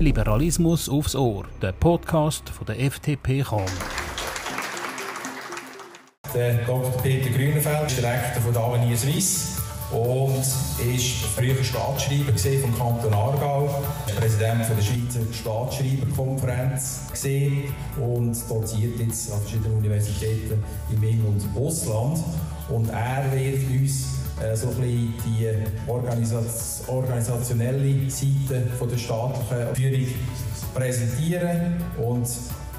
Liberalismus aufs Ohr, der Podcast von der FDP Cham. Der Dr. Peter Grünenfeld ist Direktor von der Avenir Suisse und ist früher Staatsschreiber vom Kanton Aargau, Präsident der Schweizer Staatsschreiberkonferenz und doziert jetzt an verschiedenen Universitäten im In- und Ausland. Und er wird uns so ein die organisationelle Seite von der staatlichen Führung präsentieren. Und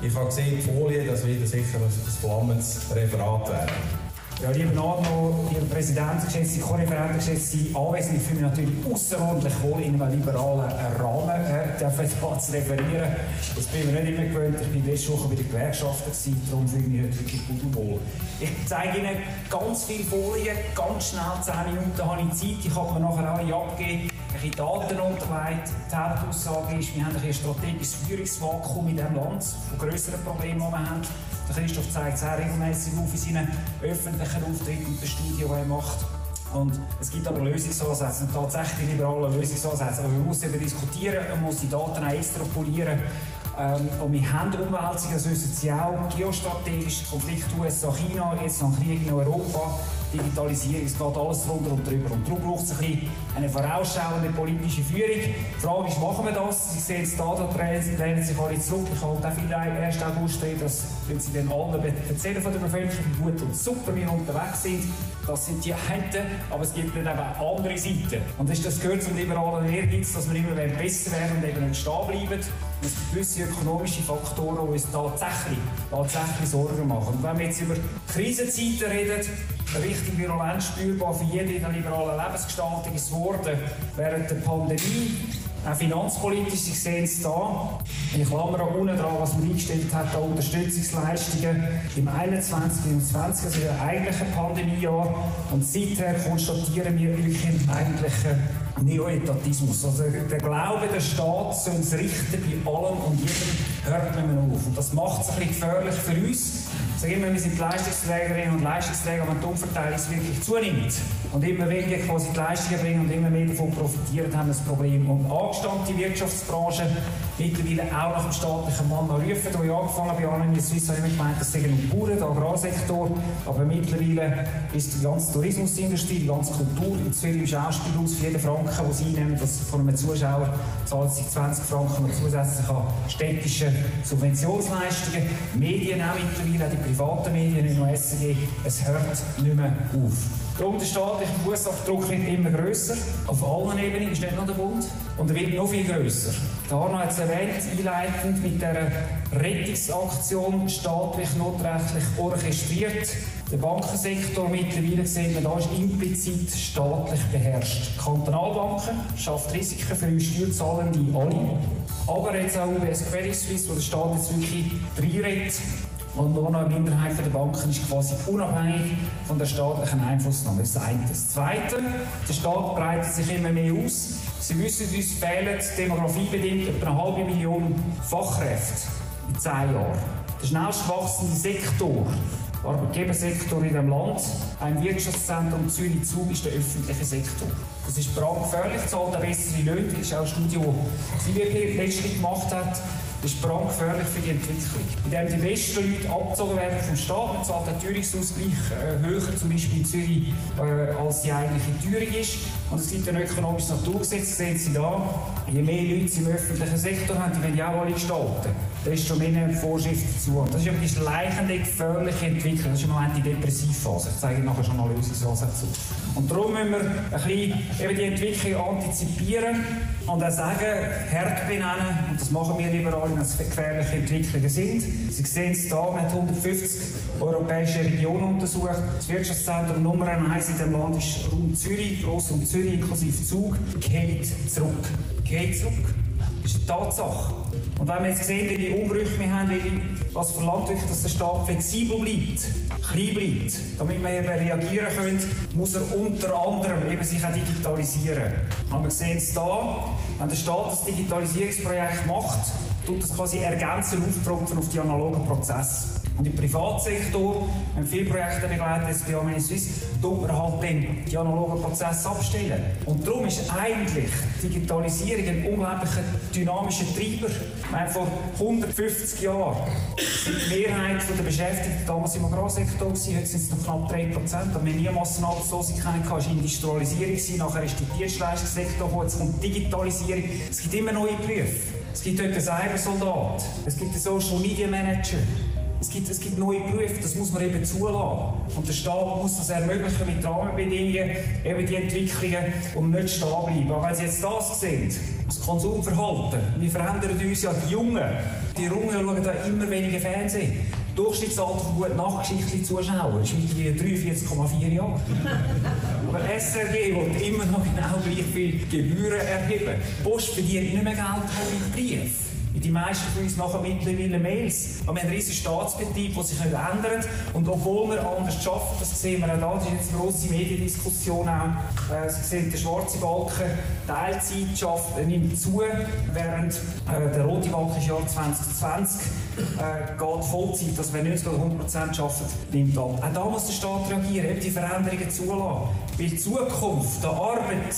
ich habe gesehen, die Folie, das wird sicher ein flammendes Referat werden. Ja, lieber Arno, lieber Präsident, geschätzte Korreferenten, geschätzte Anwesende, ich fühle mich natürlich außerordentlich wohl in einem liberalen Rahmen äh, zu referieren. Das bin ich mir nicht immer gewöhnt. Ich bin letzte Woche bei den Gewerkschaften, gewesen, darum fühle ich mich heute wirklich gut und wohl. Ich zeige Ihnen ganz viele Folien, ganz schnell, 10 Minuten habe ich Zeit, ich kann mir nachher alle abgeben ein Daten unterlegt. Die Hauptaussage ist, wir haben ein strategisches Führungsvakuum in diesem Land, von grösseren Problemen, die wir haben. Der Christoph zeigt sehr regelmäßig auf in seinen öffentlichen Auftritten und den Studien, die er macht. Und es gibt aber Lösungsansätze, tatsächlich liberale Lösungsansätze. Aber man muss eben diskutieren, man muss die Daten auch extrapolieren. Ähm, und wir haben Umwälzungen, das wissen Sie auch, geostrategisch, Konflikt USA-China, jetzt noch Krieg in Europa. Digitalisierung, es geht alles drunter und drüber. Und darum braucht es ein eine vorausschauende politische Führung. Die Frage ist, machen wir das? Sie sehen es da, da drehen sich alle zurück. Ich halte auch viele 1. August reden, dass wenn sie dann alle erzählen von der Bevölkerung, wie gut und super wir unterwegs sind. Das sind die einen, aber es gibt dann eben auch andere Seiten. Und das, das gehört zum liberalen Ehrgeiz, dass wir immer besser werden und eben nicht stehen bleiben. Gibt gewisse ökonomische Faktoren, die uns tatsächlich, tatsächlich Sorgen machen. Und wenn wir jetzt über Krisenzeiten reden, richtig virulent spürbar für jede in der liberalen Lebensgestaltung ist geworden während der Pandemie. Auch finanzpolitisch, Sie sehen es da, in Klammern unten dran, was man eingestellt hat, an Unterstützungsleistungen im 21. und 20. also im eigentlichen Pandemiejahr. Und seither konstatieren wir wirklich im eigentlichen Neoetatismus. Also der Glaube, der Staat soll es richten bei allem und jedem, hört man auf. Und das macht es ein bisschen gefährlich für uns. Ich sage wir sind Leistungsträgerinnen und Leistungsträger, wenn die Umverteilung wirklich zunimmt und immer weniger quasi die Leistungen bringen und immer mehr davon profitieren, haben wir ein Problem. Und angestammte Wirtschaftsbranche, mittlerweile auch nach dem staatlichen Mann rufen, wo ich angefangen habe, bei Anonymous in Suisse, habe ich gemeint, das sind die Bauern, der Agrarsektor, aber mittlerweile ist die ganze Tourismusindustrie, die ganze Kultur, jetzt viel im Schauspielhaus, für jeden Franken, den sie einnehmen, das von einem Zuschauer zahlt sich 20 Franken und zusätzlich an städtische Subventionsleistungen, Medien auch mittlerweile, auch die privaten Medien, nicht nur SRG, es hört nicht mehr auf. Darum der staatliche Fußabdruck wird immer grösser. Auf allen Ebenen ist nicht nur der Bund. Und er wird noch viel grösser. Arno hat es erwähnt, einleitend mit der Rettungsaktion staatlich notrechtlich orchestriert. Der Bankensektor mittlerweile sehen wir, da ist implizit staatlich beherrscht. Die Kantonalbanken schafft Risiken für uns Steuerzahlende alle. Aber jetzt auch UBS Credit Suisse, wo der Staat jetzt wirklich reinredet und nur noch eine Minderheit der Banken ist quasi unabhängig von der staatlichen Einflussnahme. Das ist. Das zweite, der Staat breitet sich immer mehr aus. Sie wissen, uns fehlen demografiebedingt etwa eine halbe Million Fachkräfte in zehn Jahren. Der schnellst wachsende Sektor, Arbeitgebersektor in diesem Land, ein Wirtschaftszentrum Zürich Zug ist der öffentliche Sektor. Das ist brandgefährlich, zahlt eine bessere Löhne. Das ist auch ein Studio, das die letztlich gemacht hat. Das ist brandgefährlich für die Entwicklung. Indem die besten Leute abgezogen werden vom Staat, man zahlt den Teuerungsausgleich äh, höher, zum Beispiel in Zürich, äh, als die eigentliche Teuerung ist. Und es gibt ein ökonomisches Naturgesetz, sehen Sie da. Je mehr Leute sie im öffentlichen Sektor haben, die werden ja auch alle gestalten. Da ist schon mehr Vorschrift dazu. Und das ist die schleichende, gefährliche Entwicklung. Das ist im Moment die Depressivphase. Ich zeige Ihnen nachher schon eine Lösungsansätze auf. Und darum müssen wir ein bisschen eben die Entwicklung antizipieren und auch sagen, hart benennen, und das machen wir liberal, wenn es gefährliche Entwicklungen sind. Sie sehen es hier, man hat 150 europäische Regionen untersucht. Das Wirtschaftszentrum Nummer 1 in dem Land ist Raum Zürich, Grossraum Zürich inklusive Zug, geht zurück. Geht zurück. Ist eine Tatsache. Und wenn wir jetzt sehen, welche Umbrüche wir haben, was verlangt wirklich, dass der Staat flexibel bleibt, klein bleibt, damit wir eben reagieren können, muss er unter anderem eben sich auch digitalisieren. Und wir sehen es da, wenn der Staat das Digitalisierungsprojekt macht, tut das quasi ergänzend aufpropfen auf die analogen Prozesse. Und im Privatsektor, wenn viele Projekte begleitet, jetzt bei Suisse, tut man halt dann die analogen Prozesse abstellen. Und darum ist eigentlich Digitalisierung ein unglaublicher dynamischer Treiber. Meine, vor 150 Jahren sind die Mehrheit der Beschäftigten damals im Agrarsektor heute sind es noch knapp 3 Prozent. Da wir nie Massenarbeitslosigkeit hatten, war Industrialisierung, nachher ist der Dienstleistungssektor gekommen, jetzt kommt Digitalisierung. Es gibt immer neue Berufe. Es gibt heute einen Cybersoldat, es gibt einen Social Media Manager, es gibt, es gibt neue Berufe, das muss man eben zulassen. Und der Staat muss das ermöglichen mit Rahmenbedingungen, eben die Entwicklungen, um nicht stehen bleiben. Aber wenn Sie jetzt das sehen, das Konsumverhalten, wir verändern uns ja, die Jungen, die Jungen schauen da immer weniger Fernsehen. Durchschnittsalter von gut nachgeschichtlichen Zuschauern ist mittlerweile 43,4 Jahre. Aber SRG will immer noch genau gleich viel Gebühren erheben. Post verdient nicht mehr Geld mit Brief. Die meisten von uns machen mittlerweile Mails. Aber wir haben einen riesigen Staatsbetrieb, der sich nicht ändert. Und obwohl wir anders arbeiten, das sehen wir auch da, das ist jetzt eine grosse Mediendiskussion auch. Äh, Sie sehen, der schwarze Balken, Teilzeit schafft, nimmt zu, während äh, der rote Balken ist Jahr 2020 äh, geht Vollzeit, wenn 90 oder 100 arbeiten, nimmt ab. Auch da muss der Staat reagieren, eben die Veränderungen zulassen. Weil die Zukunft der Arbeit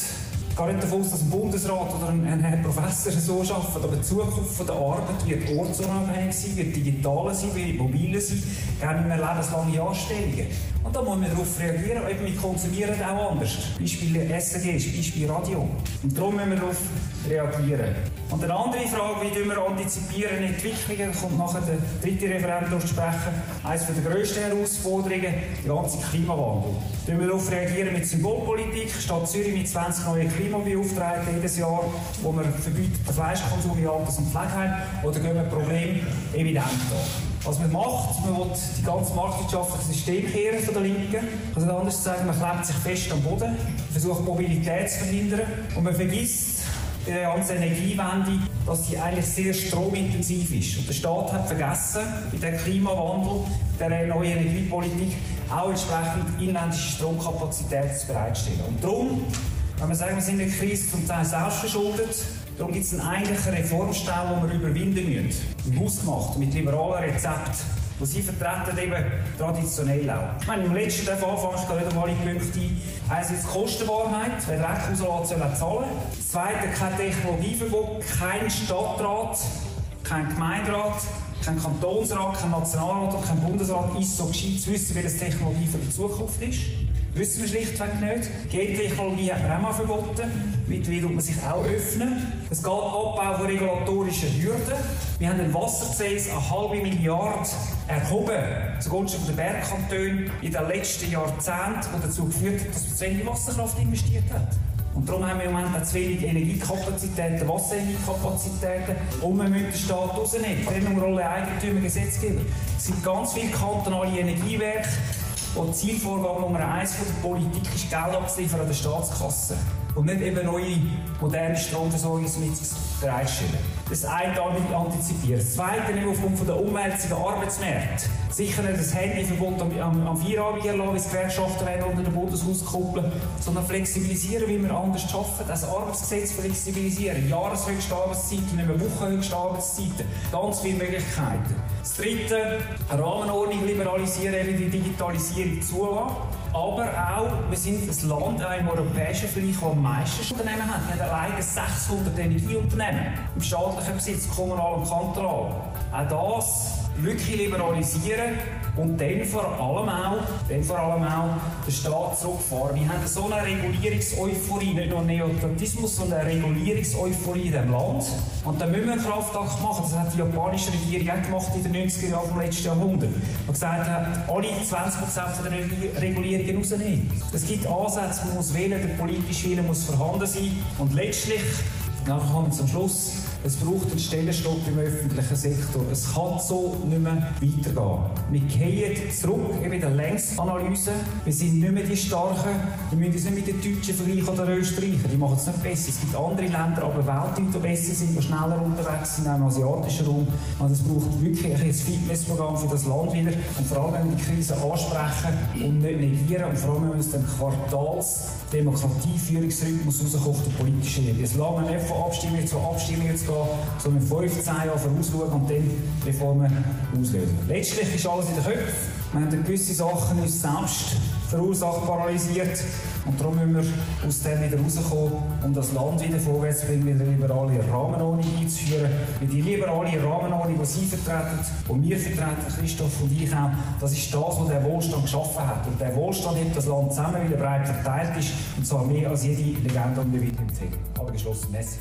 ich gehe nicht davon aus, dass ein Bundesrat oder ein, ein Professor so arbeitet, aber die Zukunft der Arbeit wird ortsunabhängig sein, wird digital sein, wird mobil sein, gar nicht mehr lebenslange Anstellungen. Und da muss man darauf reagieren, eben wir konsumieren auch anders. Beispiel SRG ist Beispiel Radio. Und darum müssen wir darauf reagieren. Und eine andere Frage, wie wir antizipieren Entwicklungen, kommt nachher der dritte Referent sprechen. Eines der grössten Herausforderungen, der ganze Klimawandel. Da wir darauf reagieren mit Symbolpolitik, Stadt Zürich mit 20 neuen Klimabeauftragten jedes Jahr, wo man verbietet den Fleischkonsum in Alters- und Pflegeheim, oder gehen wir Problem evident an. Was man macht, man will die ganze marktwirtschaftliche System kehren von der Linken. Also anders zu sagen, man klebt sich fest am Boden, versucht Mobilität zu verhindern und man vergisst bei der Energiewende, dass die eigentlich sehr stromintensiv ist. Und der Staat hat vergessen, bei dem Klimawandel, der neuen Energiepolitik, auch entsprechend inländische Stromkapazitäten bereitzustellen. Und darum, wenn wir sagen, wir sind in der Krise zum Teil selbst verschuldet, Darum gibt es einen eigentlichen Reformstau, den wir überwinden müssen. Im Hausgemacht, mit liberalen Rezepten. Und sie vertreten eben traditionell auch. Ich meine, im letzten Fall fange ich gerade mal in die Punkte ein. Einerseits die Kostenwahrheit, wer Dreck rauslässt, soll zahlen. Das zweite, kein Technologieverbot, kein Stadtrat, kein Gemeinderat, kein Kantonsrat, kein Nationalrat und kein Bundesrat ist so gescheit zu wissen, welche Technologie für die Zukunft ist. Wissen wir schlichtweg nicht. Gentechnologie hat man auch mal verboten. Mittlerweile tut man sich auch öffnen. Es geht Abbau von regulatorischen Hürden. Wir haben den Wassergesetz eine halbe Milliarde erhoben, zugunsten der Bergkantone in den letzten Jahrzehnten, was dazu geführt hat, dass man zu wenig Wasserkraft investiert hat. Und darum haben wir im Moment auch zu wenig Energiekapazitäten, Wasserenergiekapazitäten und wir müssen den Staat rausnehmen. Trennung Eigentümer, Gesetzgeber. Es sind ganz viele kantonale Energiewerke, und Zielvorgabe Nummer eins von der Politik ist, Geld abzuliefern an der Staatskasse. Und nicht eben neue, moderne Stromversorgungsmittel bereitstellen. Das eine antizipieren. Das zweite nämlich aufgrund von der Umwälzung Arbeitsmärkte. Sicher nicht das Handyverbot am, am, am Feierabend erlassen, wie es Gewerkschaften werden unter dem Bundeshaus kuppeln, sondern flexibilisieren, wie wir anders arbeiten. Das Arbeitsgesetz flexibilisieren. Jahreshöchste Arbeitszeiten, nicht mehr Wochenhöchste Arbeitszeiten. Ganz viele Möglichkeiten. Das dritte, Rahmenordnung liberalisieren, wie die Digitalisierung zulassen. Aber auch, wir sind das Land im europäischen Vergleich, das am meisten Unternehmen hat. Wir haben alleine 600 Energieunternehmen im staatlichen Besitz, kommunal und kantonal. Auch das wirklich liberalisieren und dann vor allem auch, dann vor allem auch den Staat zurückfahren. Wir haben so eine Regulierungseuphorie, nicht nur Neotatismus, sondern eine Regulierungseuphorie in diesem Land. Und da müssen wir einen Kraftakt machen. Das hat die japanische Regierung auch gemacht in den 90er Jahren des letzten Jahrhunderts. Und gesagt hat, alle 20% der Regulierungen rausnehmen. Es gibt Ansätze, man muss wählen, der politische Wille muss vorhanden sein. Und letztlich, nachher kommen wir zum Schluss, es braucht einen Stellenstopp im öffentlichen Sektor. Es kann so nicht mehr weitergehen. Wir gehen zurück in der Längsanalyse. Wir sind nicht mehr die Starken. Wir müssen uns nicht mit den Deutschen vergleichen oder Österreichern. Die machen es nicht besser. Es gibt andere Länder, aber weltweit, die besser sind, die schneller unterwegs sind, auch im asiatischen Raum. Also es braucht wirklich ein Fitnessprogramm für das Land wieder. Und vor allem die Krise ansprechen und nicht negieren. Und vor allem müssen wir den Quartals Demokratieführungsrhythmus rauskommen, der politische Ebene. Es wir nicht von Abstimmung zu Abstimmung zu gehen, in 15 Jahren vorausschauen und dann Reformen auslösen. Letztlich ist alles in den Köpfen. Wir haben gewisse Sachen uns selbst verursacht, paralysiert. Und darum müssen wir aus dem wieder rauskommen, um das Land wieder vorwärts zu bringen, wieder eine liberale Rahmenordnung einzuführen. Weil die liberale Rahmenordnung, die Sie vertreten und wir vertreten, Christoph und ich auch, das ist das, was der Wohlstand geschaffen hat. Und der Wohlstand hebt das Land zusammen, weil er breit verteilt ist, und zwar mehr als jede Legende, die wir weiter erzählen. Aber geschlossen. Merci.